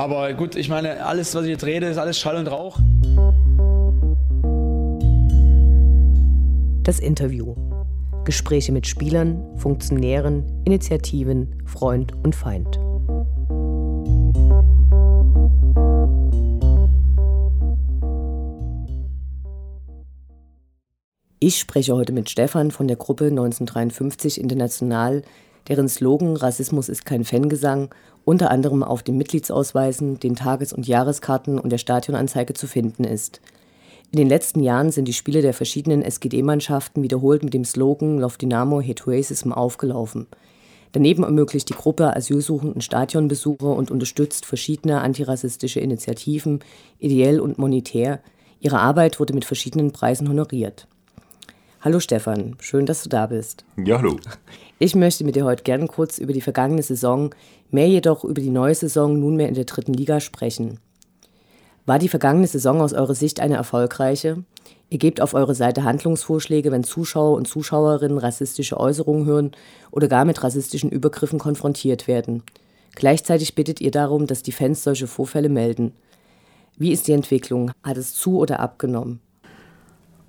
Aber gut, ich meine, alles, was ich jetzt rede, ist alles Schall und Rauch. Das Interview. Gespräche mit Spielern, Funktionären, Initiativen, Freund und Feind. Ich spreche heute mit Stefan von der Gruppe 1953 International, deren Slogan Rassismus ist kein Fangesang unter anderem auf den Mitgliedsausweisen, den Tages- und Jahreskarten und der Stadionanzeige zu finden ist. In den letzten Jahren sind die Spiele der verschiedenen SGD-Mannschaften wiederholt mit dem Slogan Love Dynamo Hate Racism aufgelaufen. Daneben ermöglicht die Gruppe asylsuchenden Stadionbesuche und unterstützt verschiedene antirassistische Initiativen, ideell und monetär. Ihre Arbeit wurde mit verschiedenen Preisen honoriert. Hallo Stefan, schön, dass du da bist. Ja, hallo. Ich möchte mit dir heute gerne kurz über die vergangene Saison, mehr jedoch über die neue Saison nunmehr in der dritten Liga sprechen. War die vergangene Saison aus eurer Sicht eine erfolgreiche? Ihr gebt auf eure Seite Handlungsvorschläge, wenn Zuschauer und Zuschauerinnen rassistische Äußerungen hören oder gar mit rassistischen Übergriffen konfrontiert werden. Gleichzeitig bittet ihr darum, dass die Fans solche Vorfälle melden. Wie ist die Entwicklung? Hat es zu oder abgenommen?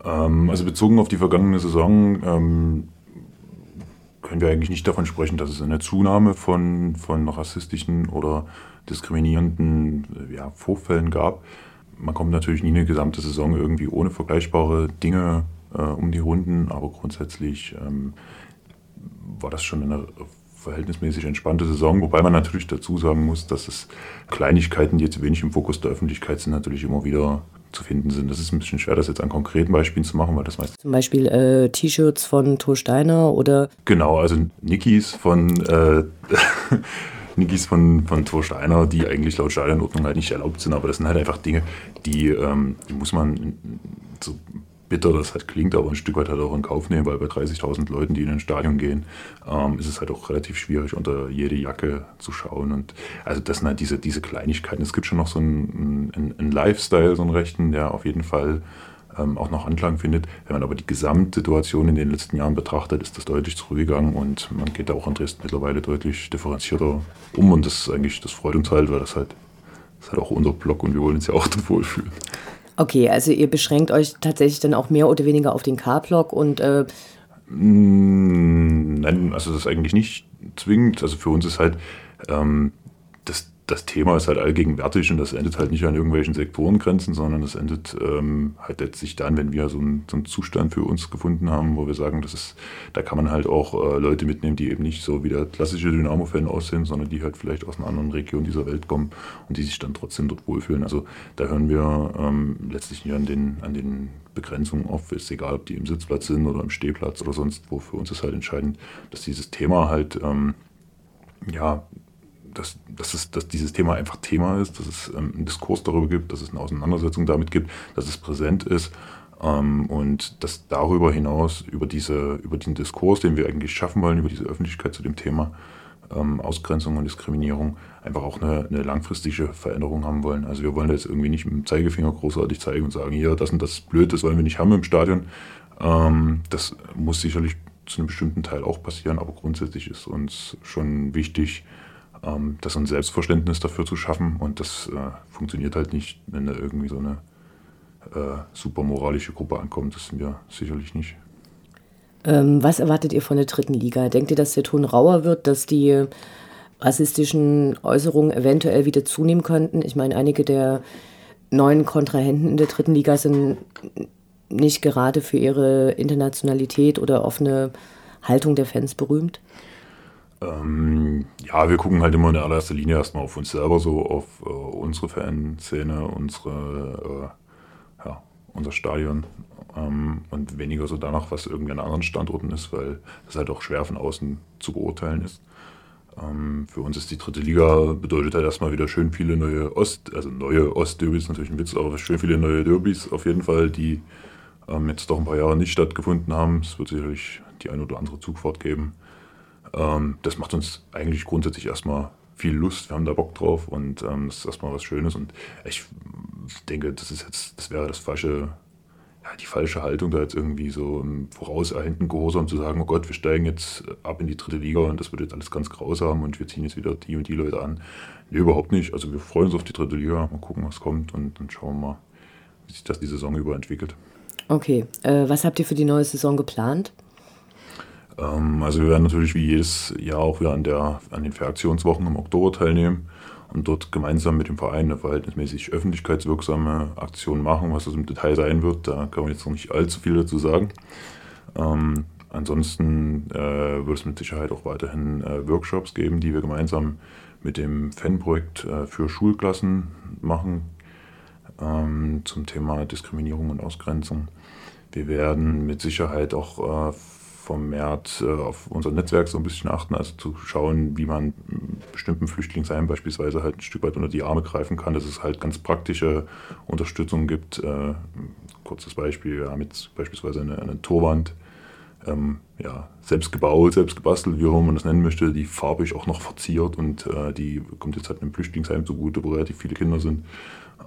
Ähm, also bezogen auf die vergangene Saison ähm, können wir eigentlich nicht davon sprechen, dass es eine Zunahme von, von rassistischen oder diskriminierenden äh, ja, Vorfällen gab. Man kommt natürlich nie eine gesamte Saison irgendwie ohne vergleichbare Dinge äh, um die Runden, aber grundsätzlich ähm, war das schon eine verhältnismäßig entspannte Saison, wobei man natürlich dazu sagen muss, dass es Kleinigkeiten, die jetzt wenig im Fokus der Öffentlichkeit sind, natürlich immer wieder zu finden sind. Das ist ein bisschen schwer, das jetzt an konkreten Beispielen zu machen, weil das meist. Zum Beispiel äh, T-Shirts von Thor Steiner oder. Genau, also Nikis von. Äh, Nikis von, von Thor Steiner, die eigentlich laut Stadionordnung halt nicht erlaubt sind, aber das sind halt einfach Dinge, die, ähm, die muss man so bitter das halt klingt, aber ein Stück weit halt auch in Kauf nehmen, weil bei 30.000 Leuten, die in ein Stadion gehen, ähm, ist es halt auch relativ schwierig, unter jede Jacke zu schauen. Und also das sind halt diese, diese Kleinigkeiten. Es gibt schon noch so einen, einen, einen Lifestyle, so einen rechten, der auf jeden Fall ähm, auch noch Anklang findet. Wenn man aber die Gesamtsituation in den letzten Jahren betrachtet, ist das deutlich zurückgegangen und man geht da auch in Dresden mittlerweile deutlich differenzierter um und das ist eigentlich, das freut uns halt, weil das halt, das ist halt auch unser Blog und wir wollen uns ja auch dort wohlfühlen. Okay, also ihr beschränkt euch tatsächlich dann auch mehr oder weniger auf den K-Block und. Äh mm, Nein, also das ist eigentlich nicht zwingend. Also für uns ist halt ähm, das das Thema ist halt allgegenwärtig und das endet halt nicht an irgendwelchen Sektorengrenzen, sondern es endet ähm, halt letztlich dann, wenn wir so einen, so einen, Zustand für uns gefunden haben, wo wir sagen, das ist, da kann man halt auch äh, Leute mitnehmen, die eben nicht so wie der klassische Dynamo-Fan aussehen, sondern die halt vielleicht aus einer anderen Region dieser Welt kommen und die sich dann trotzdem dort wohlfühlen. Also da hören wir ähm, letztlich nicht an den, an den Begrenzungen auf, ist egal, ob die im Sitzplatz sind oder im Stehplatz oder sonst wo. Für uns ist halt entscheidend, dass dieses Thema halt ähm, ja, dass, dass, es, dass dieses Thema einfach Thema ist, dass es ähm, einen Diskurs darüber gibt, dass es eine Auseinandersetzung damit gibt, dass es präsent ist ähm, und dass darüber hinaus, über, diese, über den Diskurs, den wir eigentlich schaffen wollen, über diese Öffentlichkeit zu dem Thema ähm, Ausgrenzung und Diskriminierung, einfach auch eine, eine, langfristige Veränderung haben wollen. Also wir wollen jetzt irgendwie nicht mit dem Zeigefinger großartig zeigen und sagen, hier, das und das ist blöd, das wollen wir nicht haben im Stadion. Ähm, das muss sicherlich zu einem bestimmten Teil auch passieren, aber grundsätzlich ist uns schon wichtig, ähm, das ein Selbstverständnis dafür zu schaffen. Und das äh, funktioniert halt nicht, wenn da irgendwie so eine äh, super moralische Gruppe ankommt. Das sind wir sicherlich nicht. Ähm, was erwartet ihr von der dritten Liga? Denkt ihr, dass der Ton rauer wird, dass die rassistischen Äußerungen eventuell wieder zunehmen könnten? Ich meine, einige der neuen Kontrahenten in der dritten Liga sind nicht gerade für ihre Internationalität oder offene Haltung der Fans berühmt. Ähm, ja, wir gucken halt immer in allererster Linie erstmal auf uns selber, so auf äh, unsere Fanszene, unsere, äh, ja, unser Stadion ähm, und weniger so danach, was irgendwie an anderen Standorten ist, weil das halt auch schwer von außen zu beurteilen ist. Ähm, für uns ist die dritte Liga, bedeutet halt erstmal wieder schön viele neue Ost, also neue Ost-Derbys, natürlich ein Witz, aber schön viele neue Derbys auf jeden Fall, die ähm, jetzt doch ein paar Jahre nicht stattgefunden haben. Es wird sicherlich die ein oder andere Zugfahrt geben. Ähm, das macht uns eigentlich grundsätzlich erstmal viel Lust, wir haben da Bock drauf und ähm, das ist erstmal was Schönes und ich denke, das ist jetzt, das wäre das falsche ja, die falsche Haltung, da jetzt irgendwie so im vorauseilenden Gehorsam zu sagen, oh Gott, wir steigen jetzt ab in die dritte Liga und das wird jetzt alles ganz grausam und wir ziehen jetzt wieder die und die Leute an. Nee, überhaupt nicht. Also wir freuen uns auf die dritte Liga, mal gucken, was kommt und dann schauen wir mal, wie sich das die Saison über entwickelt. Okay, äh, was habt ihr für die neue Saison geplant? Ähm, also wir werden natürlich wie jedes Jahr auch wieder an, der, an den Fähraktionswochen im Oktober teilnehmen und dort gemeinsam mit dem Verein eine verhältnismäßig öffentlichkeitswirksame Aktion machen. Was das im Detail sein wird, da kann man jetzt noch nicht allzu viel dazu sagen. Ähm, ansonsten äh, wird es mit Sicherheit auch weiterhin äh, Workshops geben, die wir gemeinsam mit dem Fanprojekt äh, für Schulklassen machen ähm, zum Thema Diskriminierung und Ausgrenzung. Wir werden mit Sicherheit auch äh, vermehrt äh, auf unser Netzwerk so ein bisschen achten, also zu schauen, wie man bestimmten Flüchtlingsheimen beispielsweise halt ein Stück weit unter die Arme greifen kann, dass es halt ganz praktische Unterstützung gibt. Äh, kurzes Beispiel, wir haben jetzt beispielsweise eine, eine Torwand, ähm, ja, selbst gebaut, selbst gebastelt, wie auch man das nennen möchte, die farbig auch noch verziert und äh, die kommt jetzt halt einem Flüchtlingsheim zugute, wo relativ viele Kinder sind.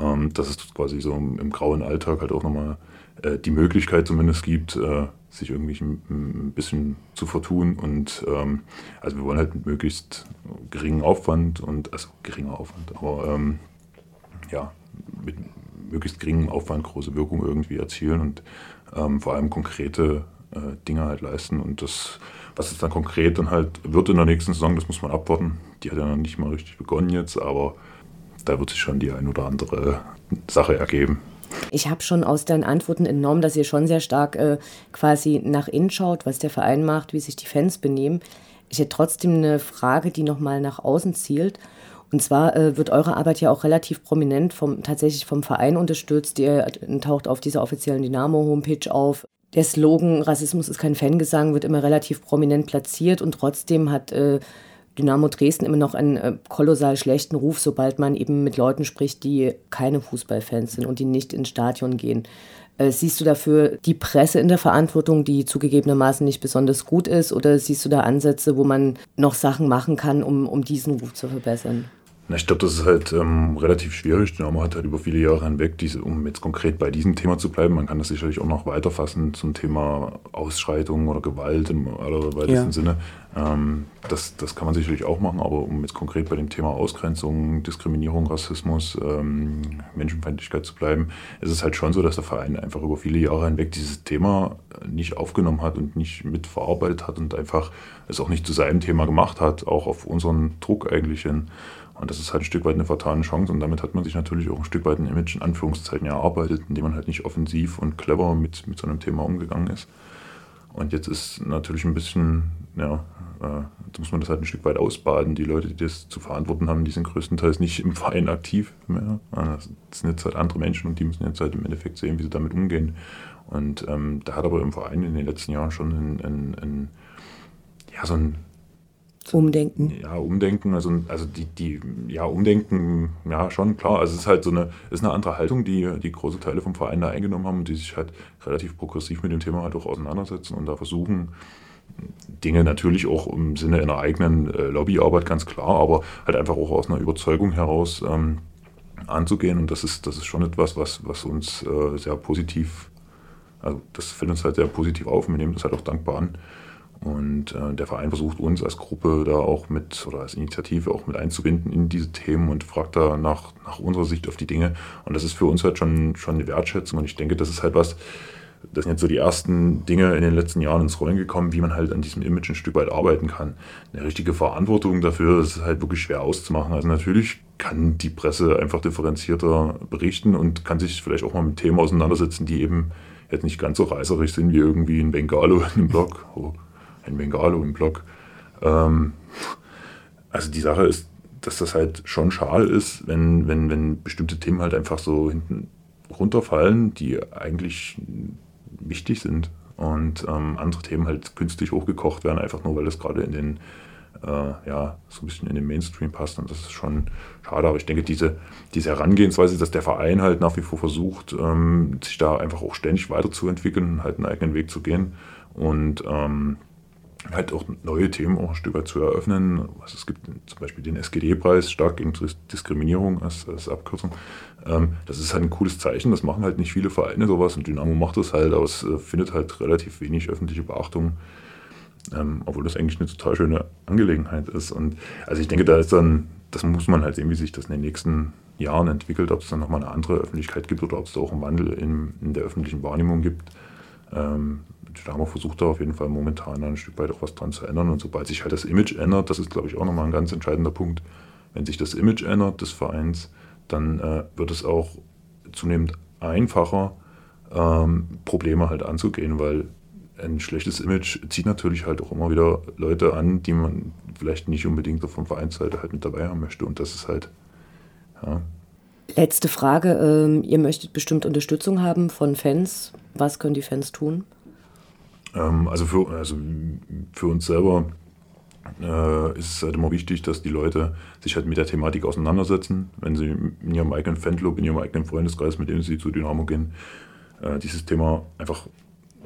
Ähm, dass es quasi so im, im grauen Alltag halt auch nochmal äh, die Möglichkeit zumindest gibt, äh, sich irgendwie ein, bisschen zu vertun. Und ähm, also wir wollen halt mit möglichst geringen Aufwand und also geringer Aufwand, aber ähm, ja, mit möglichst geringem Aufwand große Wirkung irgendwie erzielen und ähm, vor allem konkrete äh, Dinge halt leisten. Und das, was es dann konkret dann halt wird in der nächsten Saison, das muss man abwarten. Die hat ja noch nicht mal richtig begonnen jetzt, aber da wird sich schon die ein oder andere Sache ergeben. Ich habe schon aus deinen Antworten entnommen, dass ihr schon sehr stark äh, quasi nach innen schaut, was der Verein macht, wie sich die Fans benehmen. Ich hätte trotzdem eine Frage, die nochmal nach außen zielt. Und zwar äh, wird eure Arbeit ja auch relativ prominent vom, tatsächlich vom Verein unterstützt. Ihr äh, taucht auf dieser offiziellen Dynamo-Homepage auf. Der Slogan Rassismus ist kein Fangesang wird immer relativ prominent platziert und trotzdem hat äh, Dynamo Dresden immer noch einen äh, kolossal schlechten Ruf, sobald man eben mit Leuten spricht, die keine Fußballfans sind und die nicht ins Stadion gehen. Äh, siehst du dafür die Presse in der Verantwortung, die zugegebenermaßen nicht besonders gut ist, oder siehst du da Ansätze, wo man noch Sachen machen kann, um, um diesen Ruf zu verbessern? Na, ich glaube, das ist halt ähm, relativ schwierig. Dynamo hat halt über viele Jahre hinweg, diese, um jetzt konkret bei diesem Thema zu bleiben, man kann das sicherlich auch noch weiterfassen zum Thema Ausschreitungen oder Gewalt im allerweitesten ja. Sinne. Ähm, das, das kann man sicherlich auch machen, aber um jetzt konkret bei dem Thema Ausgrenzung, Diskriminierung, Rassismus, ähm, Menschenfeindlichkeit zu bleiben, ist es halt schon so, dass der Verein einfach über viele Jahre hinweg dieses Thema nicht aufgenommen hat und nicht mitverarbeitet hat und einfach es auch nicht zu seinem Thema gemacht hat, auch auf unseren Druck eigentlich hin. Und das ist halt ein Stück weit eine fatale Chance und damit hat man sich natürlich auch ein Stück weit ein Image in Anführungszeichen erarbeitet, indem man halt nicht offensiv und clever mit, mit so einem Thema umgegangen ist. Und jetzt ist natürlich ein bisschen, ja, äh, jetzt muss man das halt ein Stück weit ausbaden. Die Leute, die das zu verantworten haben, die sind größtenteils nicht im Verein aktiv mehr. Das sind jetzt halt andere Menschen und die müssen jetzt halt im Endeffekt sehen, wie sie damit umgehen. Und ähm, da hat aber im Verein in den letzten Jahren schon ein, ein, ein ja, so ein Umdenken. Ja, Umdenken, also, also die, die, ja, Umdenken, ja, schon, klar. Also es ist halt so eine, ist eine andere Haltung, die, die große Teile vom Verein da eingenommen haben und die sich halt relativ progressiv mit dem Thema halt auch auseinandersetzen und da versuchen, Dinge natürlich auch im Sinne einer eigenen äh, Lobbyarbeit, ganz klar, aber halt einfach auch aus einer Überzeugung heraus ähm, anzugehen. Und das ist, das ist schon etwas, was, was uns äh, sehr positiv, also das fällt uns halt sehr positiv auf. Wir nehmen das halt auch dankbar an. Und äh, der Verein versucht uns als Gruppe da auch mit oder als Initiative auch mit einzubinden in diese Themen und fragt da nach, nach unserer Sicht auf die Dinge. Und das ist für uns halt schon, schon eine Wertschätzung. Und ich denke, das ist halt was, das sind jetzt so die ersten Dinge in den letzten Jahren ins Rollen gekommen, wie man halt an diesem Image ein Stück weit arbeiten kann. Eine richtige Verantwortung dafür ist halt wirklich schwer auszumachen. Also natürlich kann die Presse einfach differenzierter berichten und kann sich vielleicht auch mal mit Themen auseinandersetzen, die eben jetzt nicht ganz so reißerisch sind wie irgendwie ein Bengalo in einem Blog. Ein Bengalo im Blog. Ähm, also die Sache ist, dass das halt schon schal ist, wenn, wenn, wenn bestimmte Themen halt einfach so hinten runterfallen, die eigentlich wichtig sind und ähm, andere Themen halt künstlich hochgekocht werden, einfach nur weil das gerade in den äh, ja, so ein bisschen in den Mainstream passt und das ist schon schade, aber ich denke, diese, diese Herangehensweise, dass der Verein halt nach wie vor versucht, ähm, sich da einfach auch ständig weiterzuentwickeln, halt einen eigenen Weg zu gehen und ähm, halt auch neue Themen auch ein Stück weit zu eröffnen. Also es gibt zum Beispiel den SGD-Preis, stark gegen Diskriminierung als, als Abkürzung. Ähm, das ist halt ein cooles Zeichen, das machen halt nicht viele Vereine sowas und Dynamo macht das halt, aber es äh, findet halt relativ wenig öffentliche Beachtung. Ähm, obwohl das eigentlich eine total schöne Angelegenheit ist. Und also ich denke, da ist dann, das muss man halt sehen, wie sich das in den nächsten Jahren entwickelt, ob es dann nochmal eine andere Öffentlichkeit gibt oder ob es da auch einen Wandel in, in der öffentlichen Wahrnehmung gibt. Ähm, Dynamo versucht da auf jeden Fall momentan ein Stück weit auch was dran zu ändern. Und sobald sich halt das Image ändert, das ist, glaube ich, auch nochmal ein ganz entscheidender Punkt, wenn sich das Image ändert des Vereins, dann äh, wird es auch zunehmend einfacher, ähm, Probleme halt anzugehen, weil ein schlechtes Image zieht natürlich halt auch immer wieder Leute an, die man vielleicht nicht unbedingt von Vereinsseite halt mit dabei haben möchte. Und das ist halt, ja. Letzte Frage. Ähm, ihr möchtet bestimmt Unterstützung haben von Fans. Was können die Fans tun? Ähm, also, für, also für uns selber äh, ist es halt immer wichtig, dass die Leute sich halt mit der Thematik auseinandersetzen, wenn sie in ihrem eigenen Fanclub, in ihrem eigenen Freundeskreis, mit dem sie zu Dynamo gehen, äh, dieses Thema einfach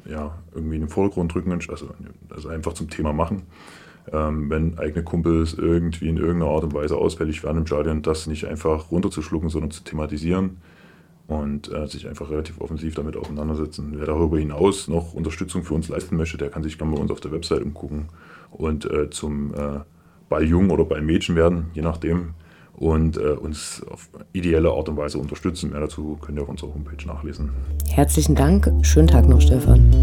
ja, irgendwie in den Vordergrund drücken, also, also einfach zum Thema machen. Ähm, wenn eigene Kumpels irgendwie in irgendeiner Art und Weise ausfällig werden im Stadion, das nicht einfach runterzuschlucken, sondern zu thematisieren und äh, sich einfach relativ offensiv damit auseinandersetzen. Wer darüber hinaus noch Unterstützung für uns leisten möchte, der kann sich gerne bei uns auf der Website umgucken und äh, zum äh, Balljungen oder Ballmädchen werden, je nachdem, und äh, uns auf ideelle Art und Weise unterstützen. Mehr dazu könnt ihr auf unserer Homepage nachlesen. Herzlichen Dank. Schönen Tag noch, Stefan.